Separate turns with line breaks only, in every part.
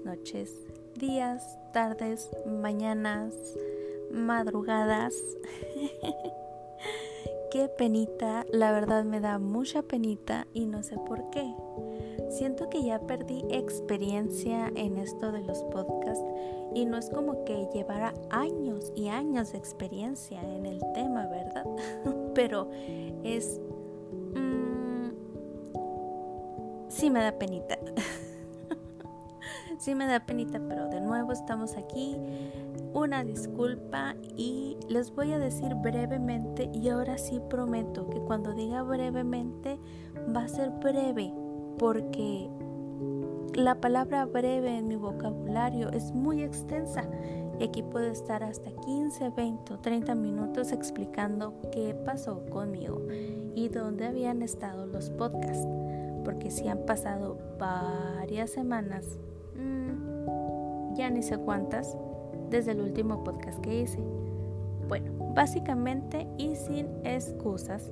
noches, días, tardes, mañanas, madrugadas. Qué penita, la verdad me da mucha penita y no sé por qué. Siento que ya perdí experiencia en esto de los podcasts y no es como que llevara años y años de experiencia en el tema, ¿verdad? Pero es sí me da penita. sí me da penita, pero de nuevo estamos aquí. Una disculpa y les voy a decir brevemente y ahora sí prometo que cuando diga brevemente va a ser breve porque la palabra breve en mi vocabulario es muy extensa y aquí puedo estar hasta 15, 20 o 30 minutos explicando qué pasó conmigo y dónde habían estado los podcasts porque si han pasado varias semanas, ya ni sé cuántas, desde el último podcast que hice. Bueno, básicamente y sin excusas,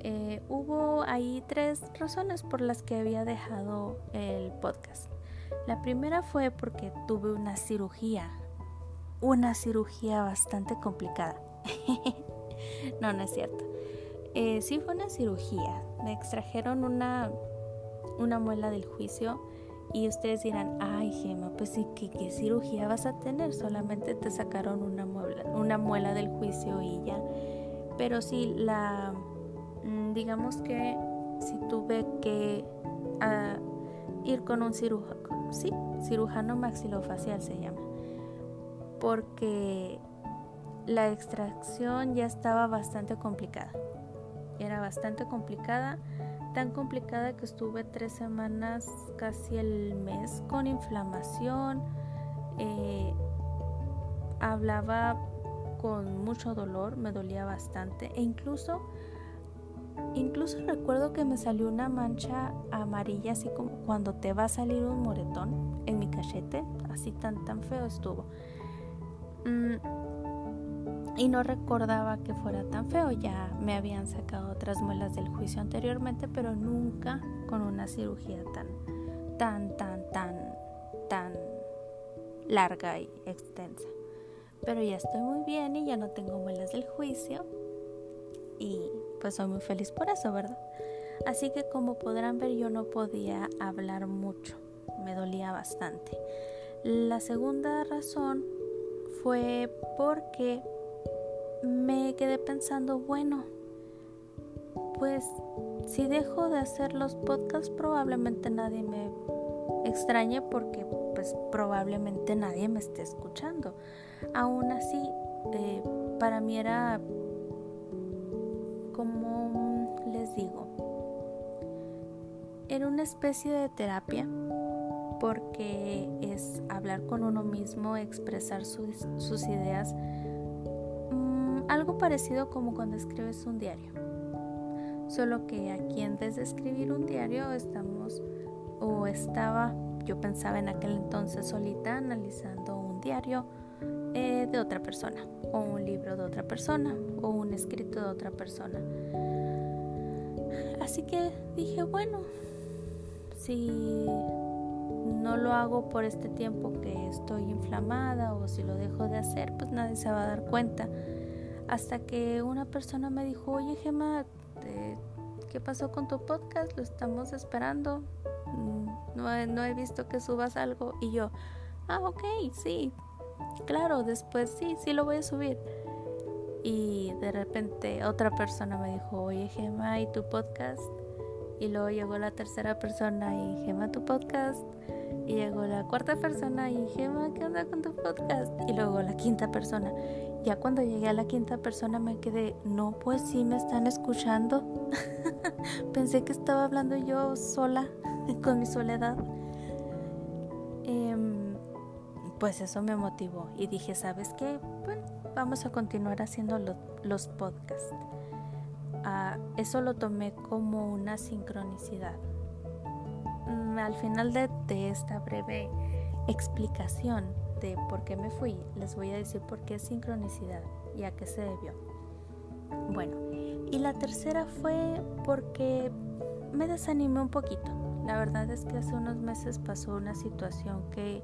eh, hubo ahí tres razones por las que había dejado el podcast. La primera fue porque tuve una cirugía, una cirugía bastante complicada. no, no es cierto. Eh, sí fue una cirugía. Me extrajeron una, una muela del juicio y ustedes dirán, ay Gema, pues sí, ¿qué, cirugía vas a tener? Solamente te sacaron una muela, una muela del juicio y ya. Pero sí, la, mm, digamos que si tuve que ah, ir con un cirujano, sí, cirujano maxilofacial se llama, porque la extracción ya estaba bastante complicada era bastante complicada, tan complicada que estuve tres semanas, casi el mes, con inflamación, eh, hablaba con mucho dolor, me dolía bastante e incluso incluso recuerdo que me salió una mancha amarilla así como cuando te va a salir un moretón en mi cachete, así tan tan feo estuvo. Mm, y no recordaba que fuera tan feo. Ya me habían sacado otras muelas del juicio anteriormente, pero nunca con una cirugía tan, tan, tan, tan, tan larga y extensa. Pero ya estoy muy bien y ya no tengo muelas del juicio. Y pues soy muy feliz por eso, ¿verdad? Así que como podrán ver yo no podía hablar mucho. Me dolía bastante. La segunda razón fue porque me quedé pensando, bueno, pues si dejo de hacer los podcasts probablemente nadie me extrañe porque pues probablemente nadie me esté escuchando. Aún así, eh, para mí era como les digo, era una especie de terapia porque es hablar con uno mismo, expresar sus, sus ideas algo parecido como cuando escribes un diario. Solo que aquí vez de escribir un diario estamos o estaba, yo pensaba en aquel entonces solita analizando un diario eh, de otra persona o un libro de otra persona o un escrito de otra persona. Así que dije, bueno, si no lo hago por este tiempo que estoy inflamada o si lo dejo de hacer, pues nadie se va a dar cuenta hasta que una persona me dijo, oye Gemma, ¿qué pasó con tu podcast? Lo estamos esperando. Mm, no he, no he visto que subas algo. Y yo, ah, ok, sí. Claro, después sí, sí lo voy a subir. Y de repente otra persona me dijo, oye Gemma, ¿y tu podcast? Y luego llegó la tercera persona y Gemma, tu podcast. Y llegó la cuarta persona y Gemma, ¿qué onda con tu podcast? Y luego la quinta persona. Ya cuando llegué a la quinta persona me quedé, no, pues sí me están escuchando. Pensé que estaba hablando yo sola, con mi soledad. Em, pues eso me motivó y dije, ¿sabes qué? Vamos a continuar haciendo los podcasts. Ah, eso lo tomé como una sincronicidad. Mm, al final de esta breve explicación, de por qué me fui, les voy a decir por qué sincronicidad y a qué se debió. Bueno, y la tercera fue porque me desanimé un poquito, la verdad es que hace unos meses pasó una situación que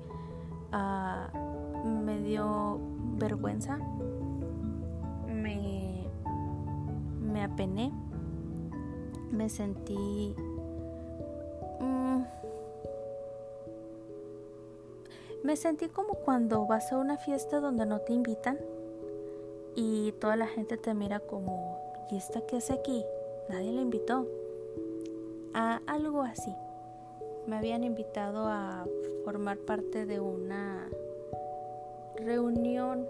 uh, me dio vergüenza, me, me apené, me sentí... Mm, me sentí como cuando vas a una fiesta donde no te invitan y toda la gente te mira como, ¿y esta qué hace aquí? Nadie la invitó. A algo así. Me habían invitado a formar parte de una reunión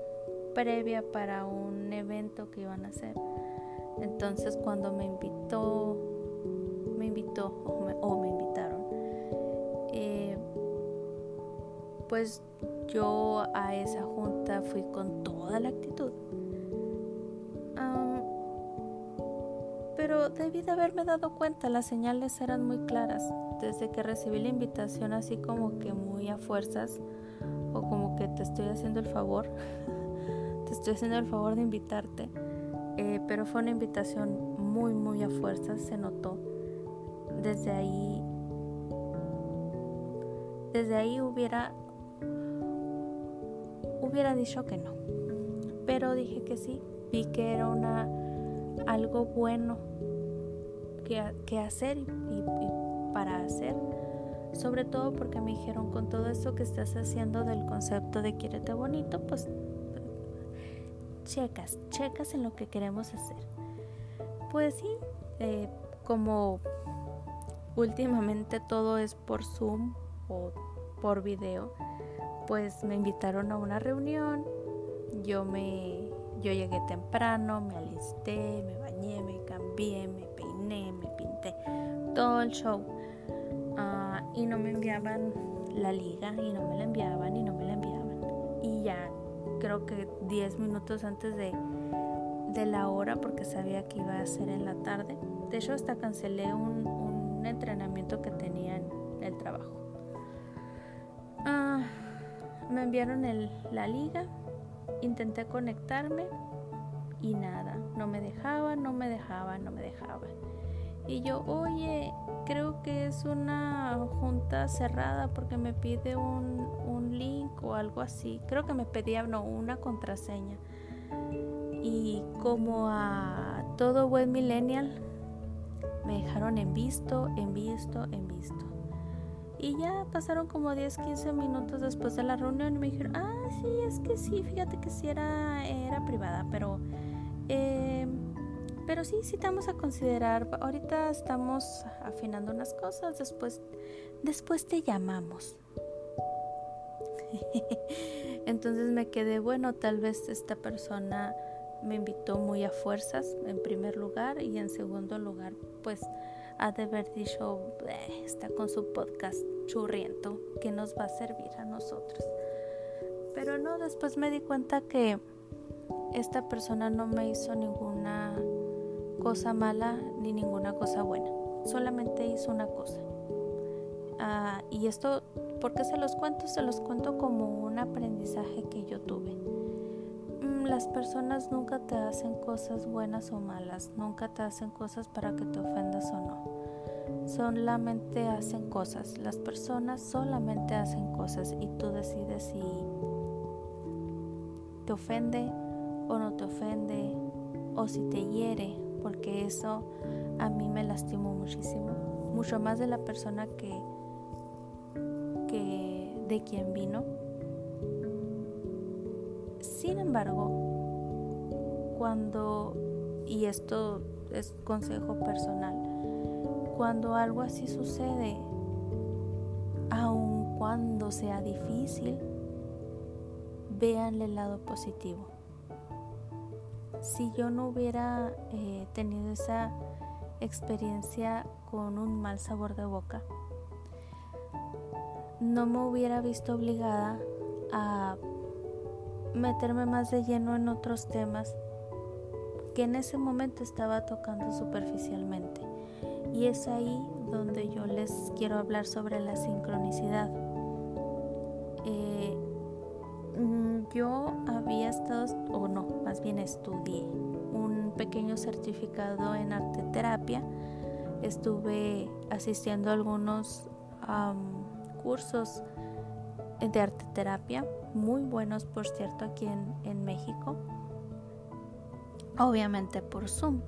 previa para un evento que iban a hacer. Entonces cuando me invitó, me invitó pues yo a esa junta fui con toda la actitud. pero debí de haberme dado cuenta, las señales eran muy claras. Desde que recibí la invitación así como que muy a fuerzas, o como que te estoy haciendo el favor, te estoy haciendo el favor de invitarte. Eh, pero fue una invitación muy, muy a fuerza, se notó. Desde ahí, desde ahí hubiera, hubiera dicho que no. Pero dije que sí, vi que era una, algo bueno que, que hacer y, para hacer sobre todo porque me dijeron con todo esto que estás haciendo del concepto de quiérete bonito, pues checas, checas en lo que queremos hacer. Pues sí, eh, como últimamente todo es por Zoom o por video, pues me invitaron a una reunión, yo me yo llegué temprano, me alisté, me bañé, me cambié, me peiné, me pinté, todo el show y no me enviaban la liga y no me la enviaban y no me la enviaban. Y ya creo que 10 minutos antes de, de la hora, porque sabía que iba a ser en la tarde, de hecho hasta cancelé un, un entrenamiento que tenía en el trabajo. Ah, me enviaron la liga, intenté conectarme y nada, no me dejaba, no me dejaba, no me dejaba. Y yo, oye, creo que es una junta cerrada porque me pide un, un link o algo así. Creo que me pedía no, una contraseña. Y como a todo buen millennial, me dejaron en visto, en visto, en visto. Y ya pasaron como 10, 15 minutos después de la reunión y me dijeron, ah, sí, es que sí, fíjate que sí era, era privada, pero... Eh, pero sí, sí te vamos a considerar. Ahorita estamos afinando unas cosas, después, después te llamamos. Entonces me quedé, bueno, tal vez esta persona me invitó muy a fuerzas en primer lugar y en segundo lugar, pues ha de haber dicho, está con su podcast churriento, que nos va a servir a nosotros. Pero no, después me di cuenta que esta persona no me hizo ninguna cosa mala ni ninguna cosa buena. Solamente hizo una cosa. Ah, y esto, ¿por qué se los cuento? Se los cuento como un aprendizaje que yo tuve. Las personas nunca te hacen cosas buenas o malas, nunca te hacen cosas para que te ofendas o no. Solamente hacen cosas, las personas solamente hacen cosas y tú decides si te ofende o no te ofende o si te hiere porque eso a mí me lastimó muchísimo, mucho más de la persona que, que de quien vino. Sin embargo, cuando, y esto es consejo personal, cuando algo así sucede, aun cuando sea difícil, véanle el lado positivo. Si yo no hubiera eh, tenido esa experiencia con un mal sabor de boca, no me hubiera visto obligada a meterme más de lleno en otros temas que en ese momento estaba tocando superficialmente. Y es ahí donde yo les quiero hablar sobre la sincronicidad. Eh, yo había estado, o no, más bien estudié un pequeño certificado en arte terapia. estuve asistiendo a algunos cursos de arte terapia, muy buenos por cierto aquí en, México, obviamente por Zoom.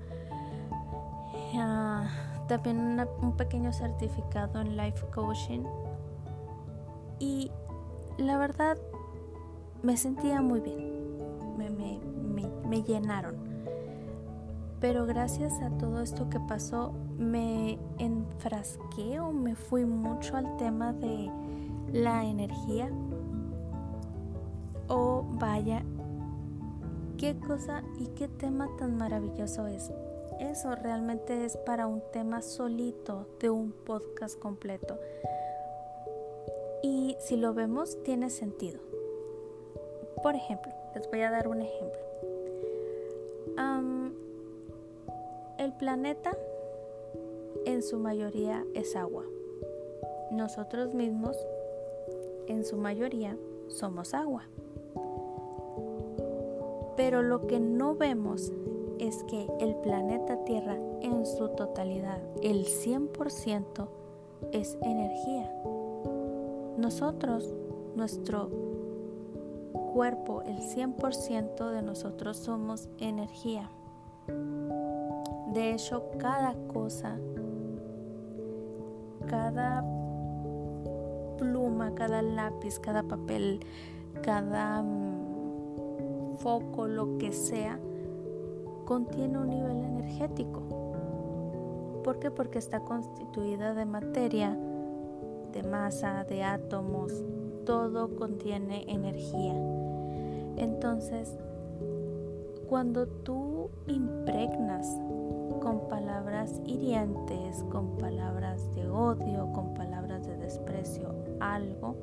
Ah, también un pequeño certificado en life coaching y la verdad me sentía muy bien, me, me llenaron. Pero gracias a todo esto que pasó, me enfrasqué o me fui mucho al tema de la energía. Oh, vaya, qué cosa y qué tema tan maravilloso es. Eso realmente es para un tema solito de un podcast completo. Y si lo vemos, tiene sentido. Por ejemplo, les voy a dar un ejemplo. el planeta en su mayoría es agua. Nosotros mismos en su mayoría somos agua. Pero lo que no vemos es que el planeta Tierra en su totalidad, el 100%, es energía. Nosotros, nuestro cuerpo, el 100% de nosotros somos energía. De hecho, cada cosa, cada pluma, cada lápiz, cada papel, cada mm, foco, lo que sea, contiene un nivel energético. ¿Por qué? Porque está constituida de materia, de masa, de átomos, todo contiene energía. Entonces, cuando tú impregnas con palabras hirientes, con palabras de odio, con palabras de desprecio algo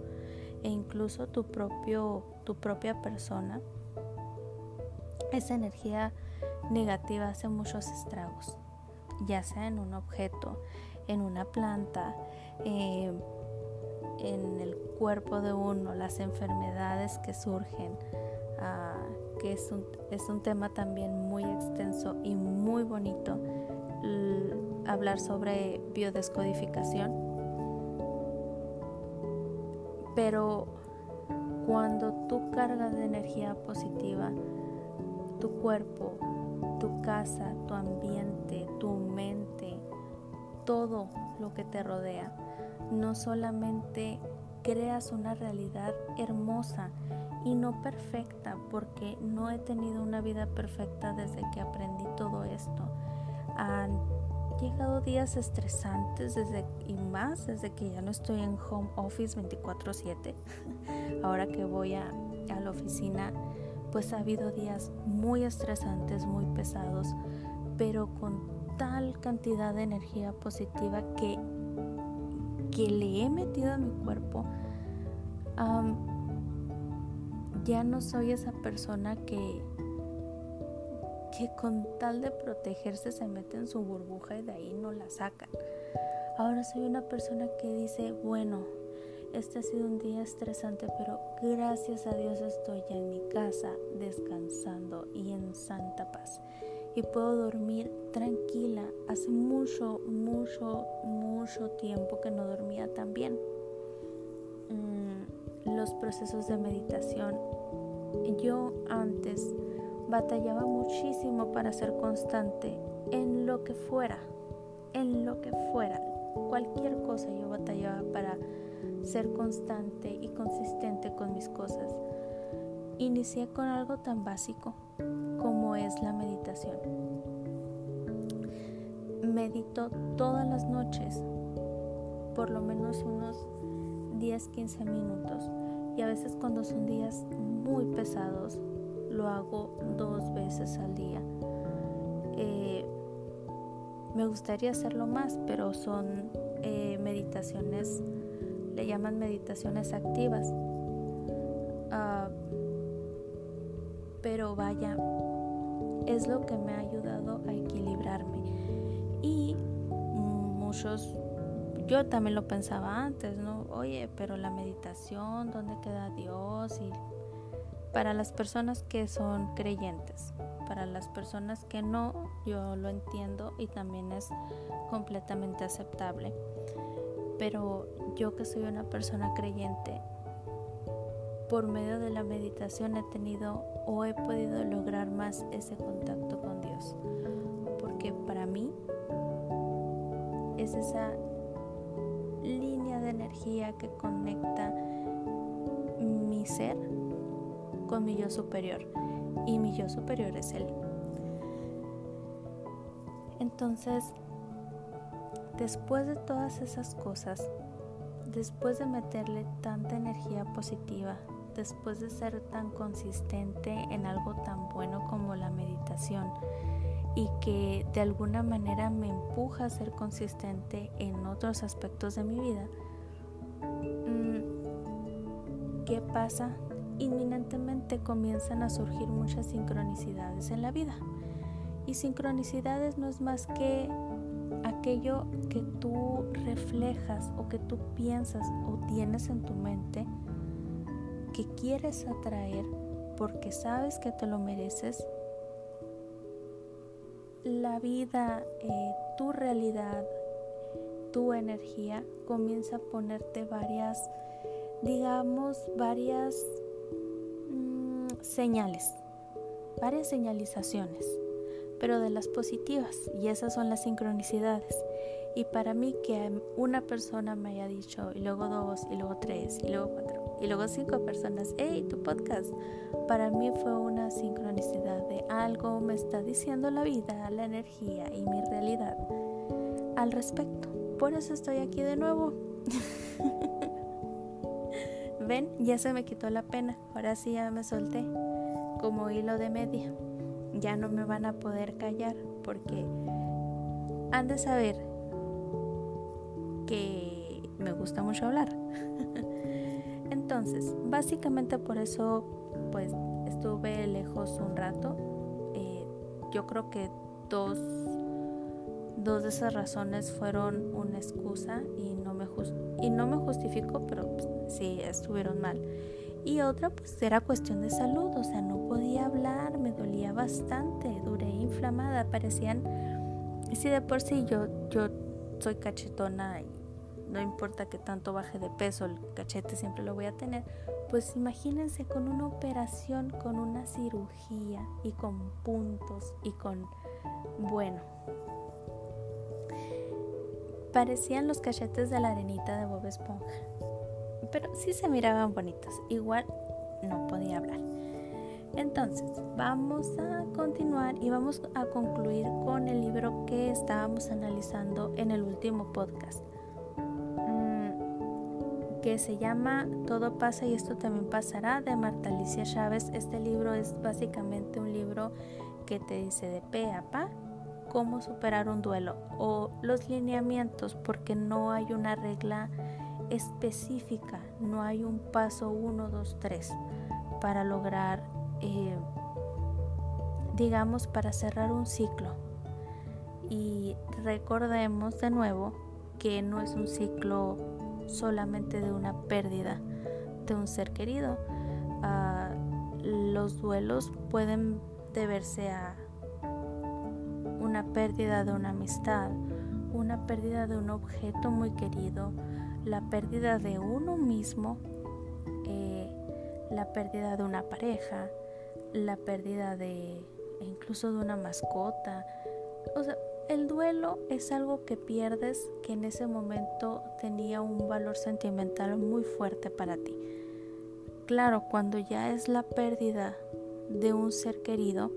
e incluso tu propio tu propia persona esa energía negativa hace muchos estragos ya sea en un objeto en una planta eh, en el cuerpo de uno las enfermedades que surgen ah, que es un, es un tema también muy extenso y muy bonito hablar sobre biodescodificación. Pero cuando tú cargas de energía positiva, tu cuerpo, tu casa, tu ambiente, tu mente, todo lo que te rodea, no solamente creas una realidad hermosa, y no perfecta porque no he tenido una vida perfecta desde que aprendí todo esto. Llegado días estresantes desde y más desde que ya no estoy en home office 24/7. Ahora que voy a, la oficina, pues ha habido días muy estresantes, muy pesados, pero con tal cantidad de energía positiva que, que le he metido a mi cuerpo ya no soy esa persona que, que con tal de protegerse se mete en su burbuja y de ahí no la sacan. Ahora soy una persona que dice, bueno, este ha sido un día estresante, pero gracias a Dios estoy ya en mi casa descansando y en santa paz. Y puedo dormir tranquila. Hace mucho, mucho, mucho tiempo que no dormía tan bien. Mm, los procesos de meditación yo antes batallaba muchísimo para ser constante en lo que fuera, en lo que fuera, cualquier cosa yo batallaba para ser constante y consistente con mis cosas. Inicié con algo tan básico como es la meditación. Medito todas las noches, por lo menos unos 10-15 minutos y a veces cuando son días muy pesados lo hago dos veces al día. Eh, me gustaría hacerlo más, pero son eh, meditaciones, le llaman meditaciones activas. Ah, pero vaya, es lo que me ha ayudado a equilibrarme. Y muchos yo también lo pensaba antes, ¿no? Oye, pero la meditación, ¿dónde queda Dios? Y para las personas que son creyentes. Para las personas que no, yo lo entiendo y también es completamente aceptable. Pero yo que soy una persona creyente, por medio de la meditación he tenido o he podido lograr más ese contacto con Dios. Porque para mí es esa línea de energía que conecta mi ser con mi yo superior. Y mi yo superior es Él. Entonces, después de todas esas cosas, después de meterle tanta energía positiva, después de ser tan consistente en algo tan bueno como la meditación y que de alguna manera me empuja a ser consistente en otros aspectos de mi vida, mm, ¿qué pasa? Inminentemente comienzan a surgir muchas sincronicidades en la vida. Y sincronicidades no es más que aquello que tú reflejas o que tú piensas o tienes en tu mente que quieres atraer porque sabes que te lo mereces, la vida, eh, tu realidad, tu energía comienza a ponerte varias, digamos, varias señales, varias señalizaciones, pero de las positivas, y esas son las sincronicidades. Y para mí que una persona me haya dicho, y luego dos, y luego tres, y luego cuatro, y luego cinco personas, hey, tu podcast. Para mí fue una sincronicidad de algo me está diciendo la vida, la energía y mi realidad al respecto. Por eso estoy aquí de nuevo. Ven, ya se me quitó la pena. Ahora sí ya me solté como hilo de media. Ya no me van a poder callar porque han de saber que me gusta mucho hablar. Entonces, básicamente por eso pues estuve lejos un rato. Eh, yo creo que dos, dos de esas razones fueron una excusa y no me, y no me justifico, pero pues, sí estuvieron mal. Y otra pues era cuestión de salud, o sea, no podía hablar, me dolía bastante, duré inflamada, parecían, si de por sí yo, yo soy cachetona y no importa que tanto baje de peso, el cachete siempre lo voy a tener, pues imagínense con una operación, con una cirugía y con puntos y con, bueno, parecían los cachetes de la arenita de Bob Esponja, pero sí se miraban bonitos, igual no podía hablar. Entonces, vamos a continuar y vamos a concluir con el libro que estábamos analizando en el último podcast que se llama Todo pasa y esto también pasará de Marta Alicia Chávez. Este libro es básicamente un libro que te dice de pe a pa cómo superar un duelo o los lineamientos porque no hay una regla específica, no hay un paso 1, 2, 3 para lograr, eh, digamos, para cerrar un ciclo. Y recordemos de nuevo que no es un ciclo solamente de una pérdida de un ser querido. Ah, los duelos pueden deberse a una pérdida de una amistad, una pérdida de un objeto muy querido, la pérdida de uno mismo, eh, la pérdida de una pareja, la pérdida de incluso de una mascota. O sea, el duelo es algo que pierdes que en ese momento tenía un valor sentimental muy fuerte para ti. Claro, cuando ya es la pérdida de un ser querido,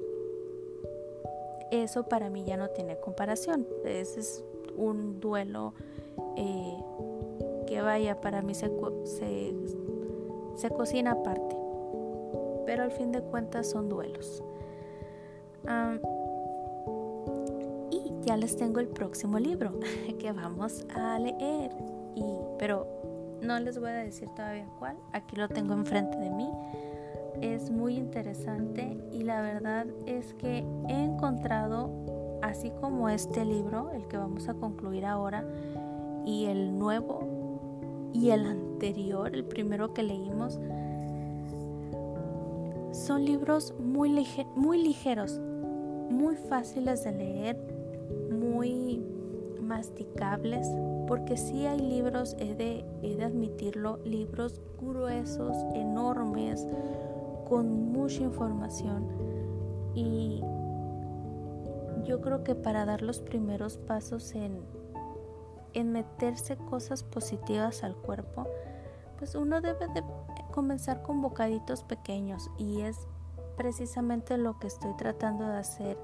eso para mí ya no tiene comparación. Ese es un duelo eh, que vaya, para mí se, se, cocina aparte. Pero al fin de cuentas son duelos ya les tengo el próximo libro que vamos a leer. Y, pero no les voy a decir todavía cuál. Aquí lo tengo enfrente de mí. Es muy interesante y la verdad es que he encontrado, así como este libro, el que vamos a concluir ahora, y el nuevo y el anterior, el primero que leímos, son libros muy, muy ligeros, muy fáciles de leer, muy masticables, porque sí hay libros, de, he de admitirlo, libros gruesos, enormes, con mucha información y yo creo que para dar los primeros pasos en, en meterse cosas positivas al cuerpo, pues uno debe de comenzar con bocaditos pequeños y es precisamente lo que estoy tratando de hacer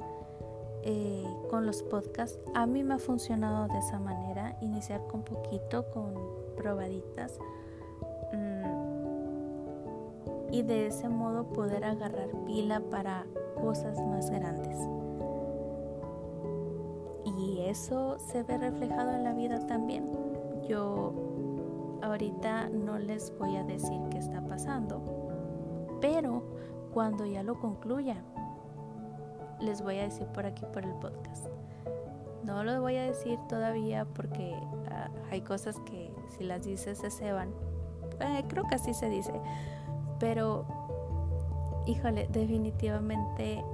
eh, con los podcasts. A mí me ha funcionado de esa manera, iniciar con poquito, con probaditas mm, y de ese modo poder agarrar pila para cosas más grandes. Eso se ve reflejado en la vida también. Yo ahorita no les voy a decir qué está pasando, pero cuando ya lo concluya, les voy a decir por aquí por el podcast. No lo voy a decir todavía porque ah, hay cosas que si las dices se ceban. Eh, creo que así se dice. Pero, híjole, definitivamente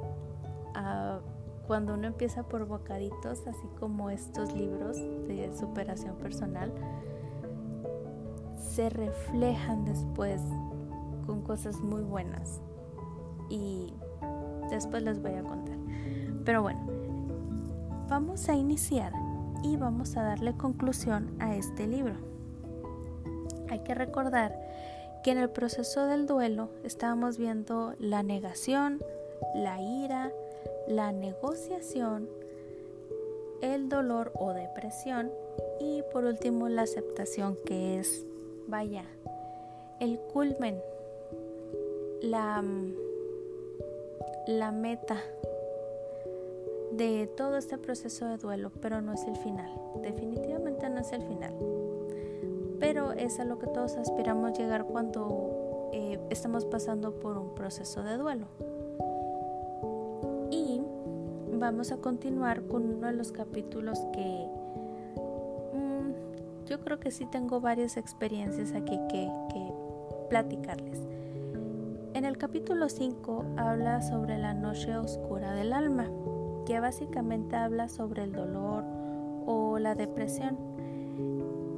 uh, cuando uno empieza por bocaditos, así como estos libros de superación personal, se reflejan después con cosas muy buenas. Y después les voy a contar. Pero bueno, vamos a iniciar y vamos a darle conclusión a este libro. Hay que recordar que en el proceso del duelo estábamos viendo la negación, la ira, la negociación, el dolor o depresión y por último la aceptación que es, vaya, el culmen, la, la meta de todo este proceso de duelo, pero no es el final, definitivamente no es el final. Pero es a lo que todos aspiramos llegar cuando eh, estamos pasando por un proceso de duelo vamos a continuar con uno de los capítulos que mm, yo creo que sí tengo varias experiencias aquí que, que platicarles. En el capítulo 5 habla sobre la noche oscura del alma, que básicamente habla sobre el dolor o la depresión.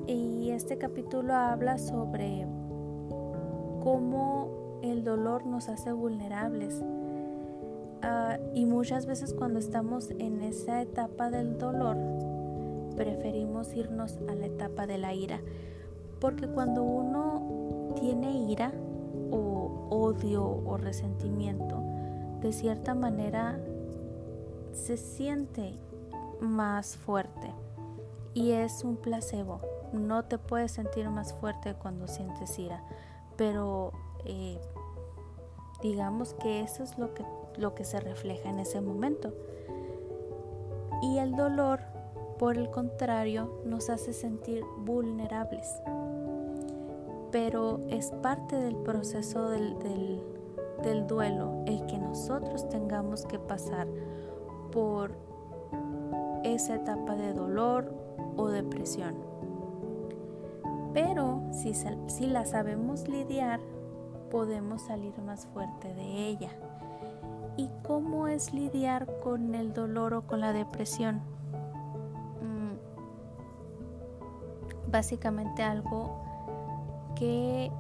Y este capítulo habla sobre cómo el dolor nos hace vulnerables Ah, y muchas veces cuando estamos en esa etapa del dolor, preferimos irnos a la etapa de la ira. Porque cuando uno tiene ira o odio o resentimiento, de cierta manera se siente más fuerte. Y es un placebo. No te puedes sentir más fuerte cuando sientes ira. Pero eh, digamos que eso es lo que lo que se refleja en ese momento. Y el dolor, por el contrario, nos hace sentir vulnerables. Pero es parte del proceso del, del, duelo el que nosotros tengamos que pasar por esa etapa de dolor o depresión. Pero si, si, la sabemos lidiar, podemos salir más fuerte de ella y cómo es lidiar con el dolor o con la depresión. Mm, básicamente algo que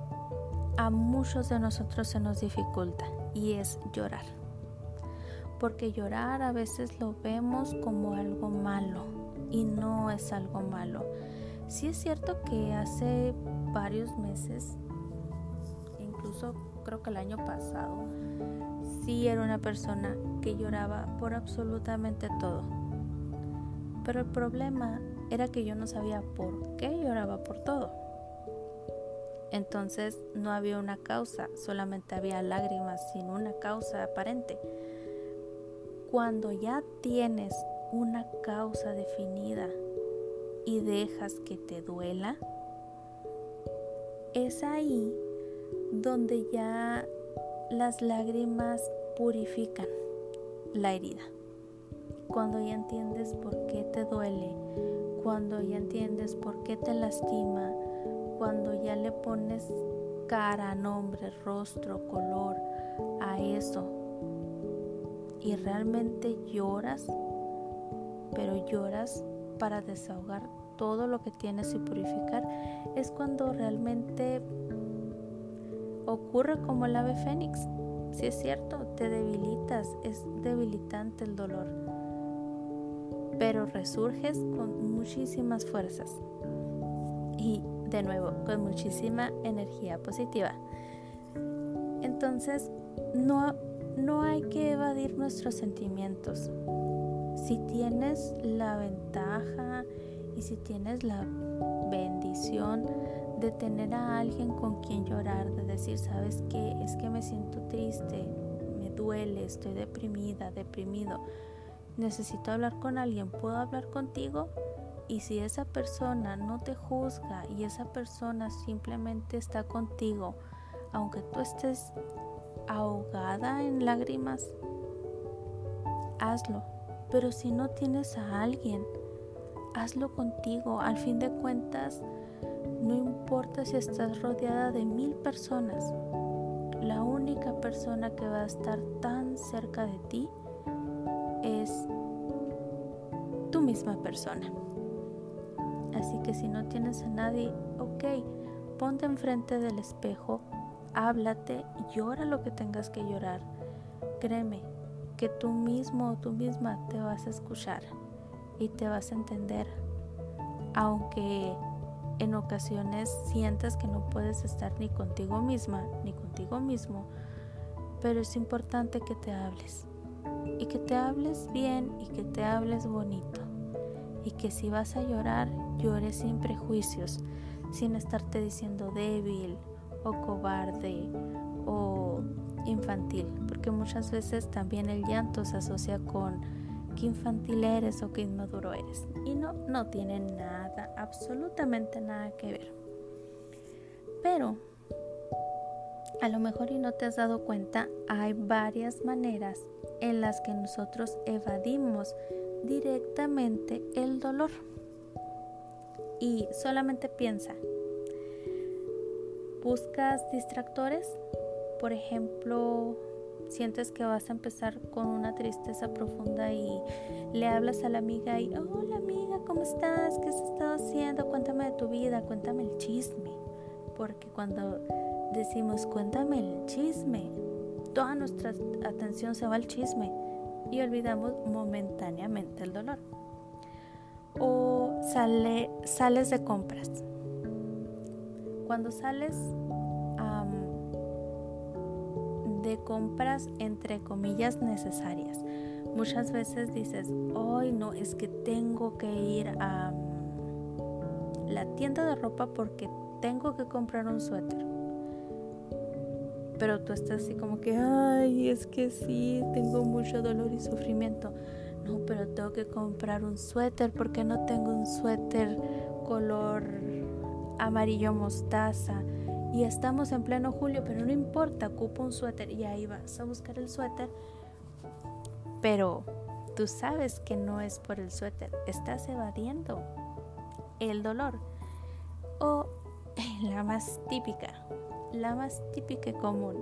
a muchos de nosotros se nos dificulta y es llorar. Porque llorar a veces lo vemos como algo malo y no es algo malo. Sí es cierto que hace varios meses, incluso creo que el año pasado, sí era una persona que lloraba por absolutamente todo. Pero el problema era que yo no sabía por qué lloraba por todo. Entonces no había una causa, solamente había lágrimas sin una causa aparente. Cuando ya tienes una causa definida y dejas que te duela, es ahí donde ya las lágrimas purifican la herida. Cuando ya entiendes por qué te duele, cuando ya entiendes por qué te lastima, cuando ya le pones cara, nombre, rostro, color a eso y realmente lloras, pero lloras para desahogar todo lo que tienes y purificar, es cuando realmente ocurre como el ave fénix. Si es cierto, te debilitas, es debilitante el dolor, pero resurges con muchísimas fuerzas y de nuevo con muchísima energía positiva. Entonces, no, no hay que evadir nuestros sentimientos. Si tienes la ventaja y si tienes la bendición de tener a alguien con quien llorar, de decir, sabes qué, es que me siento triste, me duele, estoy deprimida, deprimido, necesito hablar con alguien, ¿puedo hablar contigo? Y si esa persona no te juzga y esa persona simplemente está contigo, aunque tú estés ahogada en lágrimas, hazlo. Pero si no tienes a alguien, hazlo contigo. Al fin de cuentas, no importa si estás rodeada de mil personas, la única persona que va a estar tan cerca de ti es tu misma persona. Así que si no tienes a nadie, ok, ponte enfrente del espejo, háblate, llora lo que tengas que llorar. Créeme que tú mismo o tú misma te vas a escuchar y te vas a entender, aunque en ocasiones sientas que no puedes estar ni contigo misma ni contigo mismo, pero es importante que te hables. Y que te hables bien y que te hables bonito. Y que si vas a llorar, llores sin prejuicios, sin estarte diciendo débil o cobarde o infantil, porque muchas veces también el llanto se asocia con qué infantil eres o qué inmaduro eres. Y no, no tiene nada, absolutamente nada que ver. Pero, a lo mejor y no te has dado cuenta, hay varias maneras en las que nosotros evadimos directamente el dolor. Y solamente piensa, ¿buscas distractores? Por ejemplo, sientes que vas a empezar con una tristeza profunda y le hablas a la amiga y, hola amiga, ¿cómo estás? ¿Qué has estado haciendo? Cuéntame de tu vida, cuéntame el chisme. Porque cuando decimos cuéntame el chisme, toda nuestra atención se va al chisme y olvidamos momentáneamente el dolor. O sale, sales de compras. Cuando sales compras entre comillas necesarias. Muchas veces dices, hoy no, es que tengo que ir a mm, la tienda de ropa porque tengo que comprar un suéter. Pero tú estás así como que, ay, es que sí, tengo mucho dolor y sufrimiento. No, pero tengo que comprar un suéter porque no tengo un suéter color amarillo mostaza y estamos en pleno julio, pero no importa, ocupo un suéter y ahí vas a buscar el suéter, pero tú sabes que no es por el suéter, estás evadiendo el dolor. O la más típica, la más típica y común,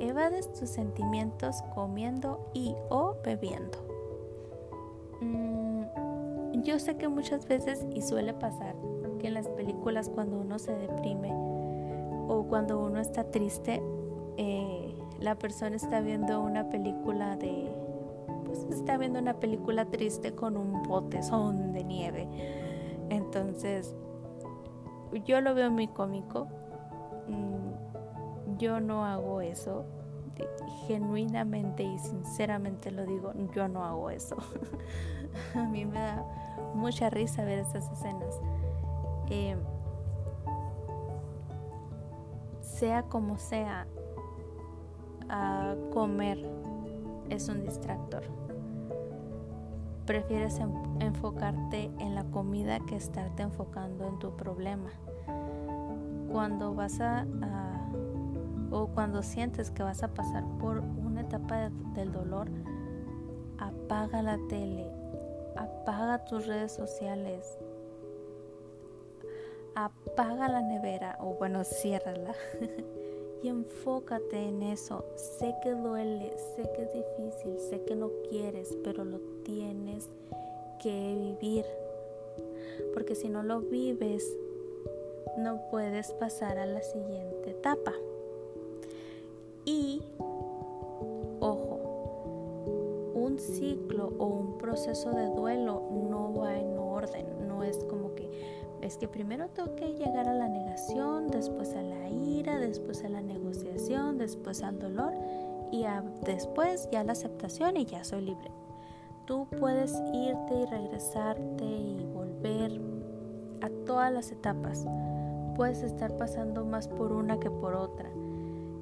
evades tus sentimientos comiendo y o bebiendo. Mm, yo sé que muchas veces, y suele pasar, que en las películas cuando uno se deprime, o cuando uno está triste, eh, la persona está viendo una película de, pues está viendo una película triste con un botezón de nieve. Entonces, yo lo veo muy cómico. Mm, yo no hago eso. Genuinamente y sinceramente lo digo, yo no hago eso. A mí me da mucha risa ver esas escenas. Eh, sea como sea, comer es un distractor. Prefieres enfocarte en la comida que estarte enfocando en tu problema. Cuando vas a, o cuando sientes que vas a pasar por una etapa del dolor, apaga la tele, apaga tus redes sociales, apaga la nevera o bueno, ciérrala y enfócate en eso. Sé que duele, sé que es difícil, sé que no quieres, pero lo tienes que vivir. Porque si no lo vives, no puedes pasar a la siguiente etapa. Y, ojo, un ciclo o un proceso de duelo no va en orden, no es como que es que primero tengo que llegar a la negación, después a la ira, después a la negociación, después al dolor y después ya la aceptación y ya soy libre. Tú puedes irte y regresarte y volver a todas las etapas. Puedes estar pasando más por una que por otra.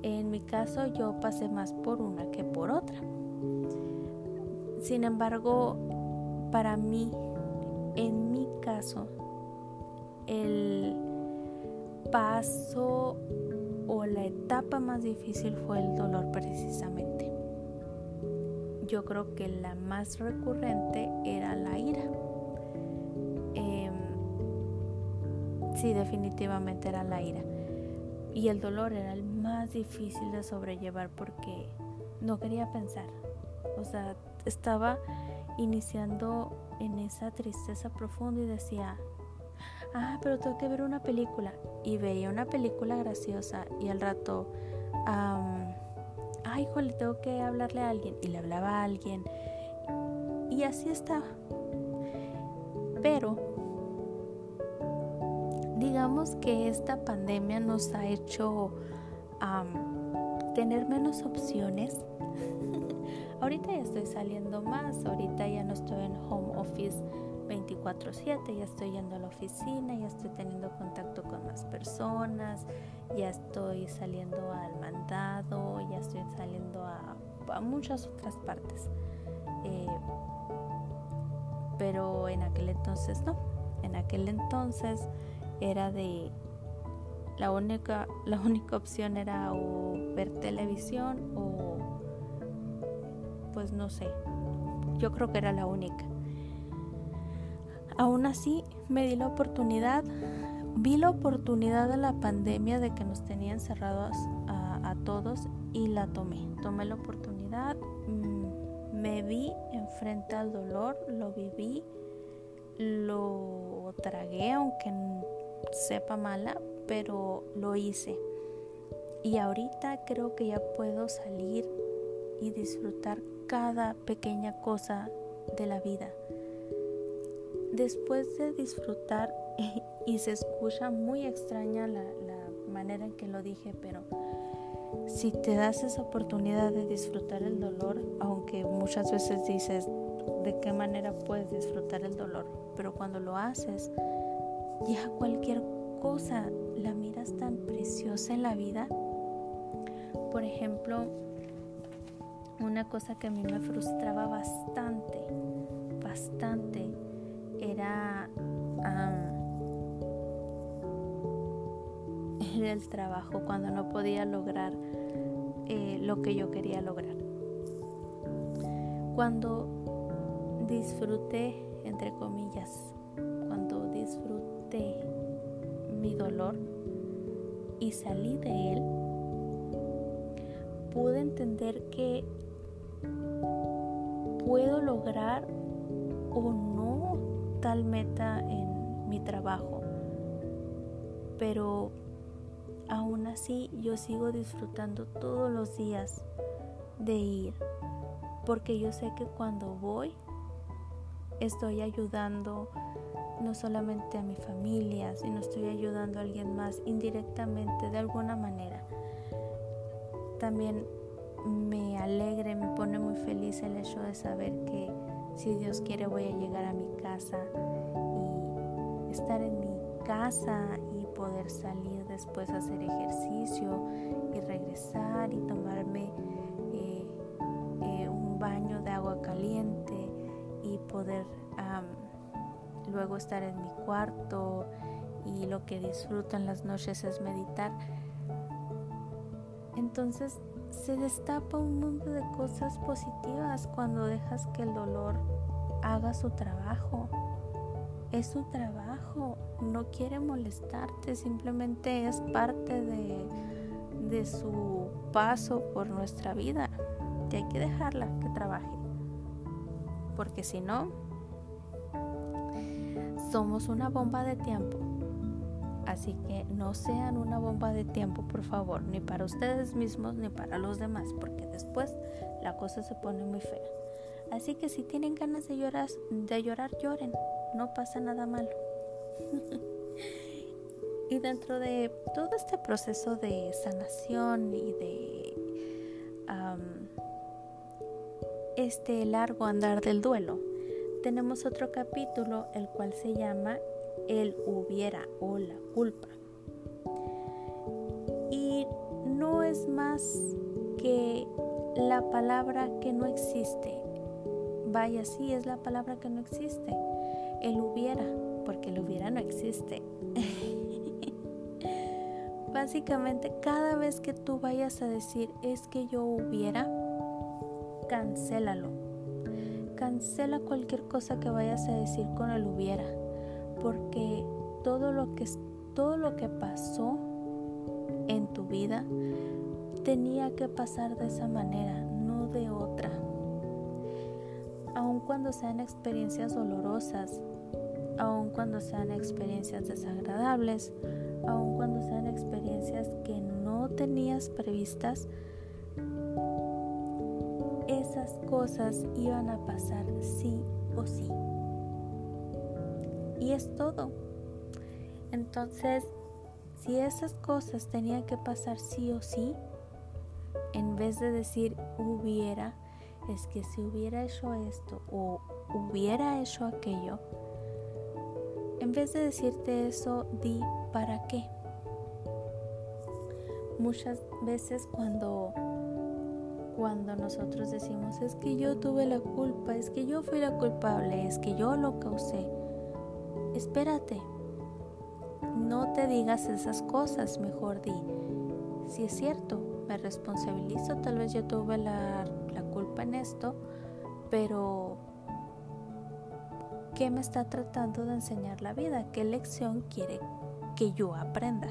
En mi caso yo pasé más por una que por otra. Sin embargo, para mí, en mi caso, el paso o la etapa más difícil fue el dolor precisamente. Yo creo que la más recurrente era la ira. Em, sí, definitivamente era la ira. Y el dolor era el más difícil de sobrellevar porque no quería pensar. O sea, estaba iniciando en esa tristeza profunda y decía, ah, pero tengo que ver una película. Y veía una película graciosa y al rato, ay, le tengo que hablarle a alguien. Y le hablaba a alguien. Y así estaba. Pero, digamos que esta pandemia nos ha hecho tener menos opciones. ahorita ya estoy saliendo más, ahorita ya no estoy en home office 24/7, ya estoy yendo a la oficina, ya estoy teniendo contacto con más personas, ya estoy saliendo al mandado, ya estoy saliendo a, muchas otras partes. Eh, pero en aquel entonces no, en aquel entonces era de la única, la única opción era ver televisión o pues no sé, yo creo que era la única. Aún así, me di la oportunidad, vi la oportunidad de la pandemia de que nos tenían cerrados a, todos y la tomé. Tomé la oportunidad, mm, me vi enfrente al dolor, lo viví, lo tragué, aunque sepa mala, pero lo hice. Y ahorita creo que ya puedo salir y disfrutar cada pequeña cosa de la vida después de disfrutar, y se escucha muy extraña la, manera en que lo dije, pero si te das esa oportunidad de disfrutar el dolor, aunque muchas veces dices de qué manera puedes disfrutar el dolor, pero cuando lo haces, ya cualquier cosa la miras tan preciosa en la vida. Por ejemplo, una cosa que a mí me frustraba bastante, bastante, era, el trabajo cuando no podía lograr eh, lo que yo quería lograr. Cuando disfruté, entre comillas, cuando disfruté mi dolor y salí de él, pude entender que puedo lograr o tal meta en mi trabajo, pero aún así yo sigo disfrutando todos los días de ir, porque yo sé que cuando voy estoy ayudando no solamente a mi familia, sino estoy ayudando a alguien más indirectamente de alguna manera. También me alegra me pone muy feliz el hecho de saber que si Dios quiere voy a llegar a mi casa y estar en mi casa y poder salir después a hacer ejercicio y regresar y tomarme eh, eh, un baño de agua caliente y poder luego estar en mi cuarto y lo que disfruto en las noches es meditar. Entonces se destapa un mundo de cosas positivas cuando dejas que el dolor haga su trabajo. Es su trabajo. no quiere molestarte, simplemente es parte de, de su paso por nuestra vida y hay que dejarla que trabaje. Porque si no, somos una bomba de tiempo. Así que no sean una bomba de tiempo, por favor, ni para ustedes mismos ni para los demás, porque después la cosa se pone muy fea. Así que si tienen ganas de llorar, de llorar lloren, no pasa nada malo. y dentro de todo este proceso de sanación y de este largo andar del duelo, tenemos otro capítulo el cual se llama El hubiera o la culpa. Y no es más que la palabra que no existe. Vaya, sí, es la palabra que no existe. El hubiera, porque el hubiera no existe. Básicamente, cada vez que tú vayas a decir es que yo hubiera, cancélalo. Cancela cualquier cosa que vayas a decir con el hubiera, porque todo lo que todo lo que pasó en tu vida tenía que pasar de esa manera, no de otra. Aun cuando sean experiencias dolorosas, aun cuando sean experiencias desagradables, aun cuando sean experiencias que no tenías previstas, esas cosas iban a pasar sí o sí. Es todo. Entonces, si esas cosas tenían que pasar sí o sí, en vez de decir hubiera, es que si hubiera hecho esto o hubiera hecho aquello, en vez de decirte eso, di para qué. Muchas veces cuando cuando nosotros decimos es que yo tuve la culpa, es que yo fui la culpable, es que yo lo causé. Espérate. No te digas esas cosas, mejor di. Si es cierto, me responsabilizo, tal vez yo tuve la, la culpa en esto, pero ¿Qué me está tratando de enseñar la vida? ¿Qué lección quiere que yo aprenda?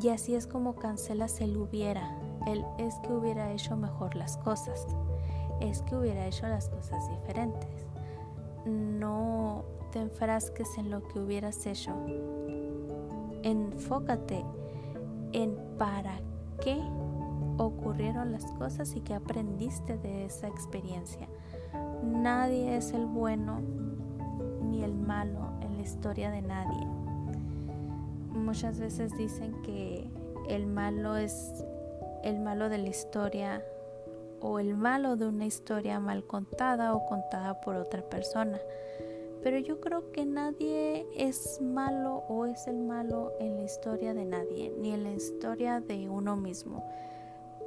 Y así es como cancelas el hubiera. El es que hubiera hecho mejor las cosas. Es que hubiera hecho las cosas diferentes. No te enfrasques en lo que hubieras hecho. Enfócate en para qué ocurrieron las cosas y qué aprendiste de esa experiencia. Nadie es el bueno ni el malo en la historia de nadie. Muchas veces dicen que el malo es el malo de la historia o el malo de una historia mal contada o contada por otra persona. Pero yo creo que nadie es malo o es el malo en la historia de nadie, ni en la historia de uno mismo.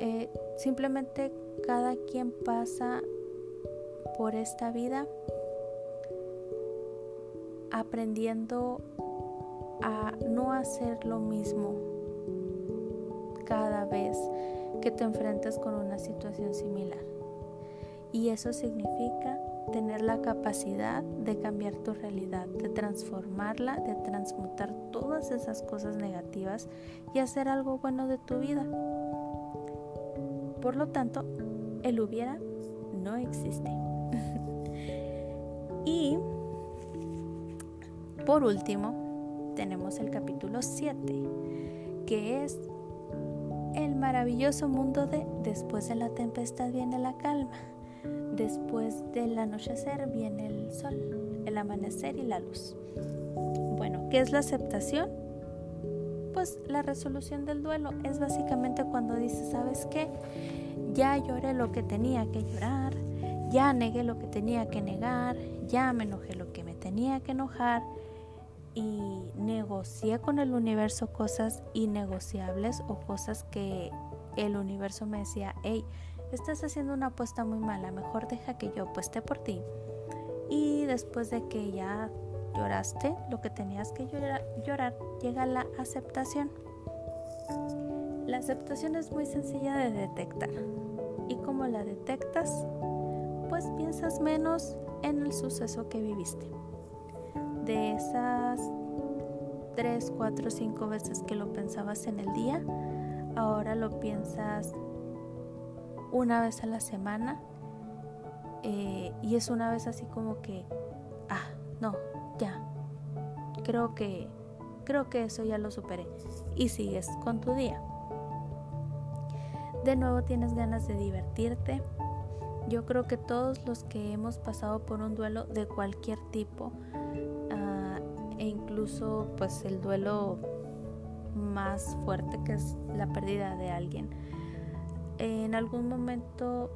Eh, simplemente cada quien pasa por esta vida aprendiendo a no hacer lo mismo cada vez que te enfrentas con una situación similar. Y eso significa tener la capacidad de cambiar tu realidad, de transformarla, de transmutar todas esas cosas negativas y hacer algo bueno de tu vida. Por lo tanto, el hubiera no existe. y por último, tenemos el capítulo 7, que es el maravilloso mundo de después de la tempestad viene la calma, después del anochecer viene el sol, el amanecer y la luz. Bueno, ¿qué es la aceptación? Pues la resolución del duelo es básicamente cuando dices, ¿sabes qué? Ya lloré lo que tenía que llorar, ya negué lo que tenía que negar, ya me enojé lo que me tenía que enojar y negocié con el universo cosas innegociables o cosas que el universo me decía, hey, estás haciendo una apuesta muy mala, mejor deja que yo apueste por ti. Y después de que ya lloraste lo que tenías que llorar, llorar llega la aceptación. La aceptación es muy sencilla de detectar. Y como la detectas, pues piensas menos en el suceso que viviste. de esas 3, 4, 5 veces que lo pensabas en el día, ahora lo piensas una vez a la semana eh, y es una vez así como que, ah, no, ya, creo que, creo que eso ya lo superé y sigues con tu día. De nuevo tienes ganas de divertirte. Yo creo que todos los que hemos pasado por un duelo de cualquier tipo, ah, e incluso pues el duelo más fuerte que es la pérdida de alguien, en algún momento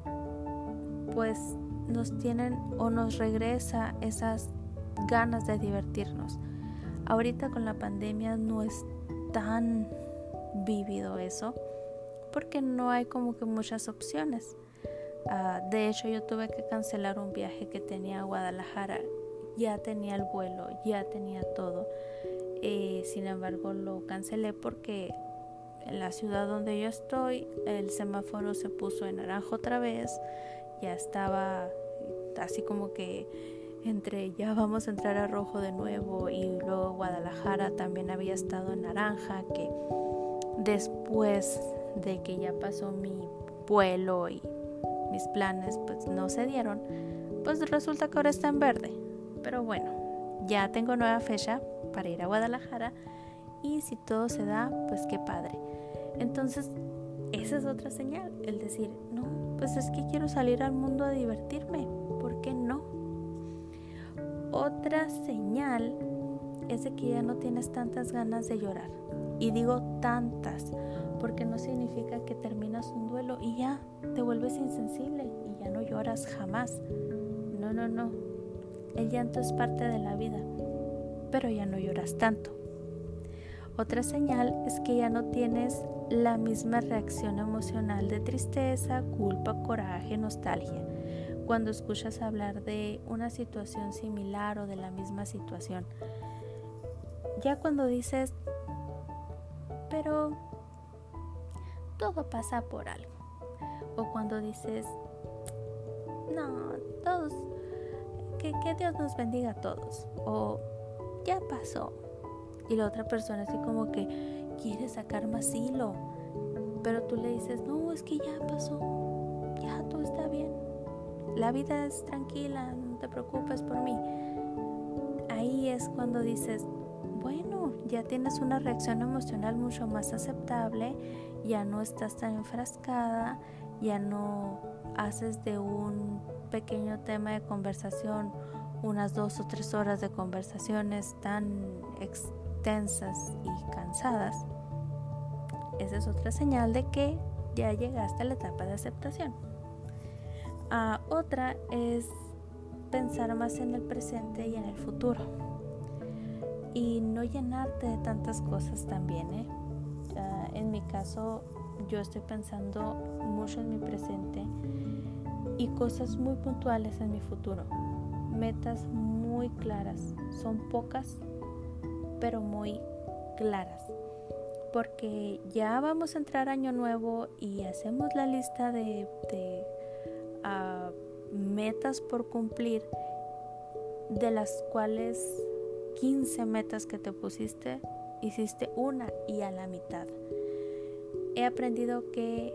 pues nos tienen o nos regresa esas ganas de divertirnos. Ahorita con la pandemia no es tan vívido eso porque no hay como que muchas opciones. Ah, de hecho yo tuve que cancelar un viaje que tenía a Guadalajara. Ya tenía el vuelo, ya tenía todo. Eh, sin embargo lo cancelé porque en la ciudad donde yo estoy el semáforo se puso en naranja otra vez ya estaba así como que entre ya vamos a entrar a rojo de nuevo y luego Guadalajara también había estado en naranja que después de que ya pasó mi vuelo y mis planes pues no se dieron pues resulta que ahora está en verde. Pero bueno ya tengo nueva fecha para ir a Guadalajara y si todo se da pues qué padre entonces esa es otra señal el decir no pues es que quiero salir al mundo a divertirme, ¿por qué no? Otra señal es de que ya no tienes tantas ganas de llorar. Y digo tantas, porque no significa que terminas un duelo y ya te vuelves insensible y ya no lloras jamás. No, no, no. El llanto es parte de la vida, pero ya no lloras tanto. Otra señal es que ya no tienes la misma reacción emocional de tristeza, culpa, coraje, nostalgia cuando escuchas hablar de una situación similar o de la misma situación. Ya cuando dices, pero todo pasa por algo. O cuando dices, no, todos, que, que Dios nos bendiga a todos. O ya pasó. Y la otra persona así como que, quiere sacar más hilo. Pero tú le dices, no, es que ya pasó, ya todo está bien. La vida es tranquila, no te preocupes por mí. Ahí es cuando dices, bueno, ya tienes una reacción emocional mucho más aceptable, ya no estás tan enfrascada, ya no haces de un pequeño tema de conversación unas dos o tres horas de conversaciones tan extensas y cansadas, esa es otra señal de que ya llegaste a la etapa de aceptación. Ah, otra es pensar más en el presente y en el futuro. Y no llenarte de tantas cosas también. ¿eh? en mi caso, yo estoy pensando mucho en mi presente y cosas muy puntuales en mi futuro. Metas muy claras. Son pocas, pero muy claras porque ya vamos a entrar año nuevo y hacemos la lista de, ah, metas por cumplir, de las cuales 15 metas que te pusiste, hiciste una y a la mitad. He aprendido que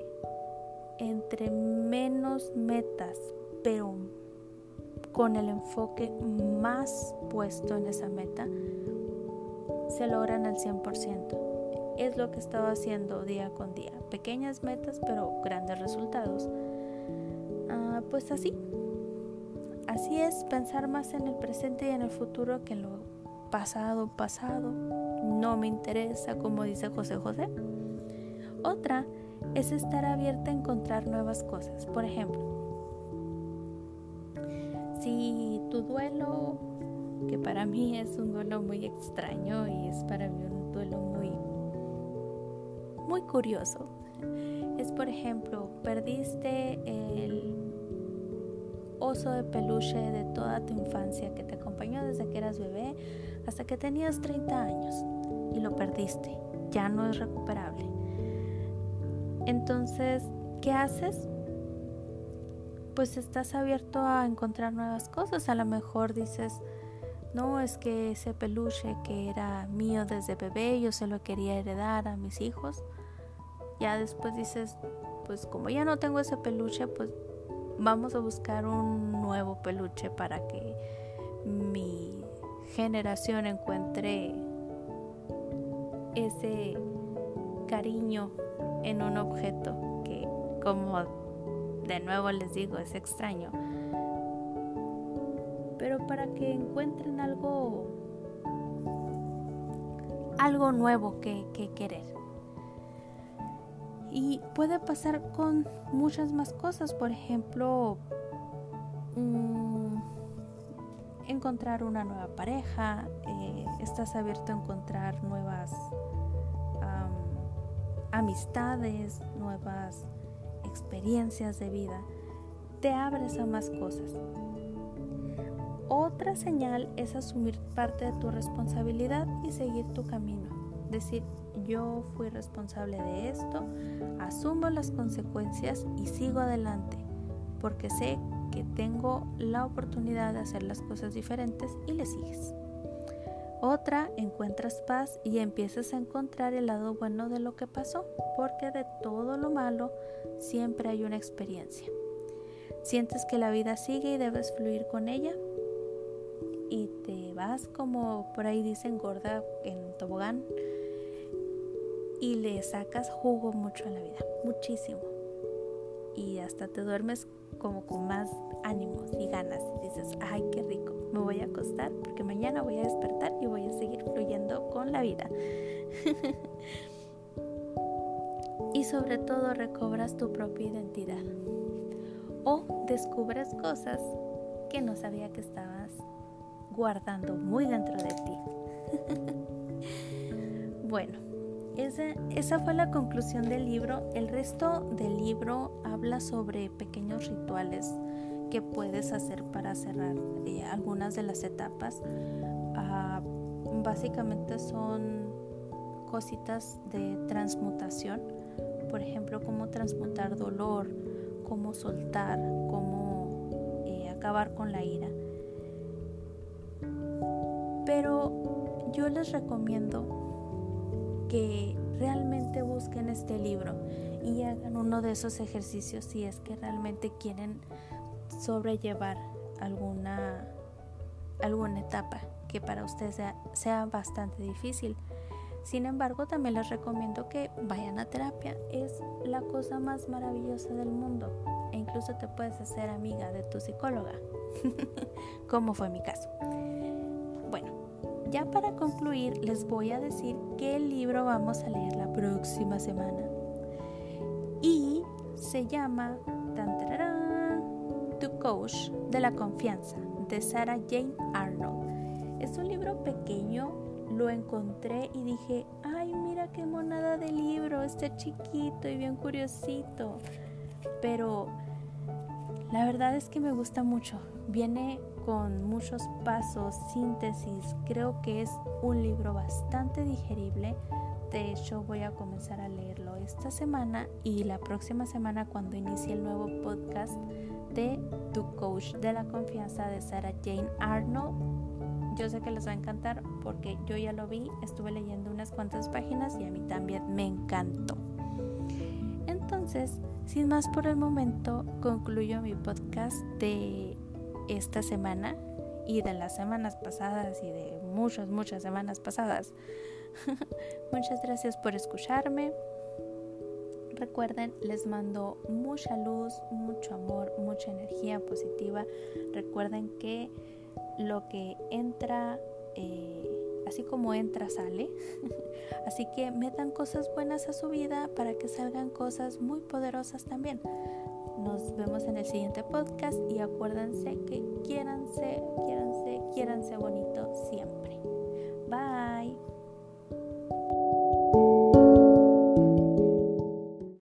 entre menos metas, pero con el enfoque más puesto en esa meta, se logran al 100% es lo que he estado haciendo día con día. Pequeñas metas, pero grandes resultados. Ah, pues así. Así es, pensar más en el presente y en el futuro que en lo pasado, pasado. No me interesa, como dice José José. Otra es estar abierta a encontrar nuevas cosas. Por ejemplo, si tu duelo, que para mí es un duelo muy extraño y es para mí un duelo muy muy curioso. Es por ejemplo, perdiste el oso de peluche de toda tu infancia que te acompañó desde que eras bebé hasta que tenías 30 años y lo perdiste. Ya no es recuperable. Entonces, ¿qué haces? Pues estás abierto a encontrar nuevas cosas. A lo mejor dices, no es que ese peluche que era mío desde bebé, yo se lo quería heredar a mis hijos. Ya después dices, pues como ya no tengo ese peluche, pues vamos a buscar un nuevo peluche para que mi generación encuentre ese cariño en un objeto que como de nuevo les digo es extraño pero para que encuentren algo algo nuevo que, querer. Y puede pasar con muchas más cosas por ejemplo mm, encontrar una nueva pareja eh, estás abierto a encontrar nuevas amistades nuevas experiencias de vida. Te abres a más cosas otra señal es asumir parte de tu responsabilidad y seguir tu camino. Decir, yo fui responsable de esto, asumo las consecuencias y sigo adelante, porque sé que tengo la oportunidad de hacer las cosas diferentes y le sigues. Otra, encuentras paz y empiezas a encontrar el lado bueno de lo que pasó, porque de todo lo malo siempre hay una experiencia. Sientes que la vida sigue y debes fluir con ella, y te vas como por ahí dicen gorda en tobogán y le sacas jugo mucho a la vida, muchísimo. Y hasta te duermes como con más ánimos y ganas y dices, ay, qué rico, me voy a acostar porque mañana voy a despertar y voy a seguir fluyendo con la vida. y sobre todo recobras tu propia identidad o descubres cosas que no sabía que estabas guardando muy dentro de ti. bueno, esa, fue la conclusión del libro. El resto del libro habla sobre pequeños rituales que puedes hacer para cerrar eh, algunas de las etapas. Ah, básicamente son cositas de transmutación. Por ejemplo, cómo transmutar dolor, cómo soltar, cómo eh, acabar con la ira. Pero yo les recomiendo que realmente busquen este libro y hagan uno de esos ejercicios si es que realmente quieren sobrellevar alguna, alguna etapa que para ustedes sea, sea bastante difícil. Sin embargo, también les recomiendo que vayan a terapia. Es la cosa más maravillosa del mundo. E incluso te puedes hacer amiga de tu psicóloga, como fue mi caso. Ya para concluir, les voy a decir qué libro vamos a leer la próxima semana. Y se llama Tu Coach de la Confianza de Sarah Jane Arnold. Es un libro pequeño, lo encontré y dije, ay, mira qué monada de libro, está chiquito y bien curiosito. Pero la verdad es que me gusta mucho. Viene con muchos pasos, síntesis. Creo que es un libro bastante digerible. De hecho, voy a comenzar a leerlo esta semana y la próxima semana cuando inicie el nuevo podcast de Tu Coach de la Confianza de Sarah Jane Arnold. Yo sé que les va a encantar porque yo ya lo vi, estuve leyendo unas cuantas páginas y a mí también me encantó. Entonces, sin más por el momento, concluyo mi podcast de esta semana y de las semanas pasadas y de muchas, muchas semanas pasadas. Muchas gracias por escucharme. Recuerden, les mando mucha luz, mucho amor, mucha energía positiva. Recuerden que lo que entra, eh, así como entra, sale. así que metan cosas buenas a su vida para que salgan cosas muy poderosas también. Nos vemos en el siguiente podcast y acuérdense que quiéranse, quiéranse, quiéranse bonito siempre. Bye.